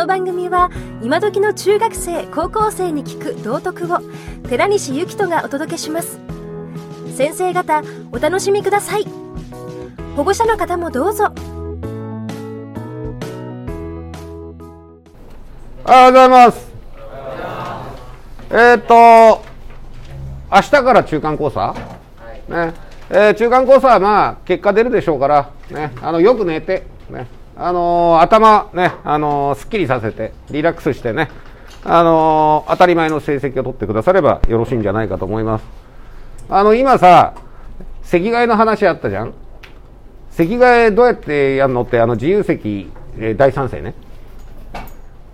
の番組は今時の中学生高校生に聞く道徳を寺西幸人がお届けします。先生方お楽しみください。保護者の方もどうぞ。おはようございます。えーっと明日から中間考査、ね。えー中間考査はまあ結果出るでしょうから、ね、あのよく寝て、ねあのー頭ね、あのーすっきりさせてリラックスしてね、あのー当たり前の成績を取ってくださればよろしいんじゃないかと思います。あの今さ席替えの話あったじゃん？席替えどうやってやるのってあの自由席、えー第三世ね。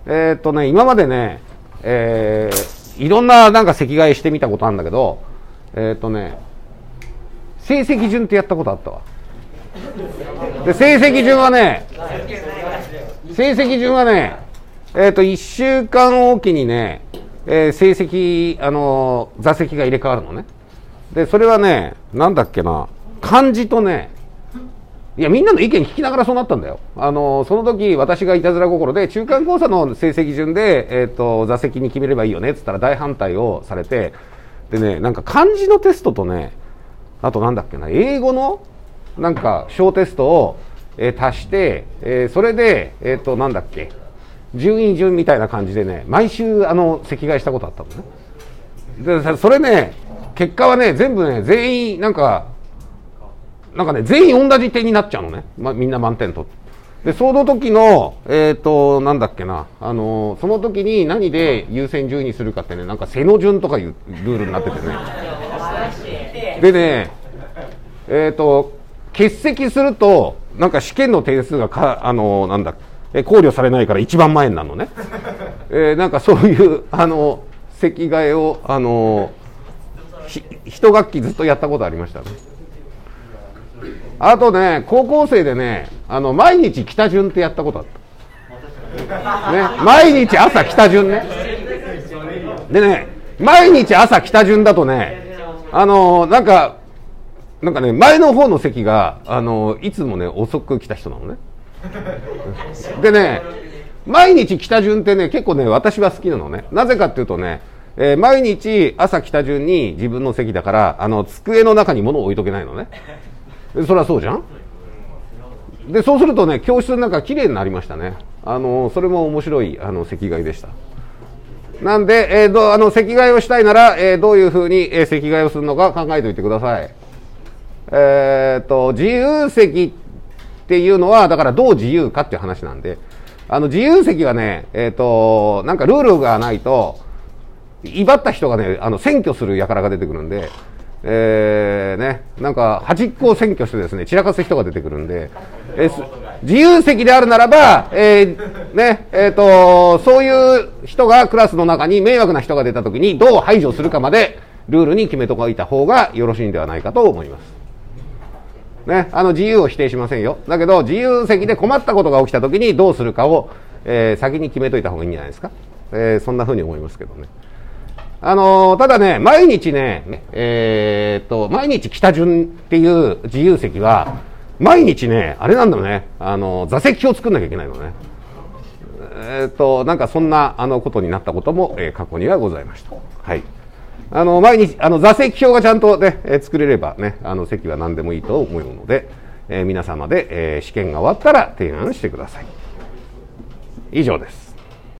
えっとね、今までね、えーいろんななんか席替えしてみたことあるんだけど、えっとね、成績順ってやったことあったわ。で、成績順はね、成績順はね、えーと、1週間おきにね、えー成績、あのー座席が入れ替わるのね。で、それはね、なんだっけな、漢字とね、いや、みんなの意見聞きながらそうなったんだよ。あの、その時、私がいたずら心で、中間考査の成績順で、えっ、と、座席に決めればいいよね、っつったら大反対をされて、でね、なんか漢字のテストとね、あとなんだっけな、英語の、なんか、小テストを、えー足して、えーそれで、えっ、と、なんだっけ、順位順みたいな感じでね、毎週、あの、席替えしたことあったのね。で、それね、結果はね、全部ね、全員、なんか、なんかね、全員同じ点になっちゃうのね。ま、みんな満点と。で、その時の、えっ、と、なんだっけな、あのその時に何で優先順位にするかってね、なんか背の順とかいうルールになっててね。でね、えっ、と、欠席すると、なんか試験の点数がか、あのなんだ、え考慮されないから一番前になるのね。えーなんかそういう、あの席替えを、あのひ一学期ずっとやったことありましたね。あとね、高校生でね、あの、毎日北順ってやったことあった。ね、毎日朝北順ね。でね、毎日朝北順だとね、あのなんか、なんかね、前の方の席が、あのいつもね、遅く来た人なのね。でね、毎日北順ってね、結構ね、私は好きなのね。なぜかっていうとね、えー毎日朝北順に自分の席だから、あの、机の中に物を置いとけないのね。そりゃそうじゃんで、そうするとね、教室の中綺麗になりましたね。あの、それも面白い、あの、席替えでした。なんで、えーどあの、席替えをしたいなら、えーどういうふうに、えー席替えをするのか考えておいてください。えーっと、自由席っていうのは、だからどう自由かっていう話なんで、あの、自由席はね、えーっと、なんかルールがないと、威張った人がね、あの、選挙する輩が出てくるんで、えー、ね、なんか端っこを占拠してですね、散らかす人が出てくるんで、えー自由席であるならば、えーね、えっ、と、そういう人がクラスの中に迷惑な人が出た時にどう排除するかまでルールに決めておいた方がよろしいんではないかと思います。ね、あの自由を否定しませんよ。だけど、自由席で困ったことが起きたときにどうするかを、えー先に決めといた方がいいんじゃないですか。えーそんな風に思いますけどね。あのただね、毎日ね、えーっと、毎日北順っていう自由席は、毎日ね、あれなんだよね、あの座席表作んなきゃいけないのね。えーっと、なんかそんな、あの、ことになったことも、え過去にはございました。はい。あの、毎日、あの、座席表がちゃんとね、え作れればね、あの、席は何でもいいと思うので、え皆様で、え試験が終わったら提案してください。以上です。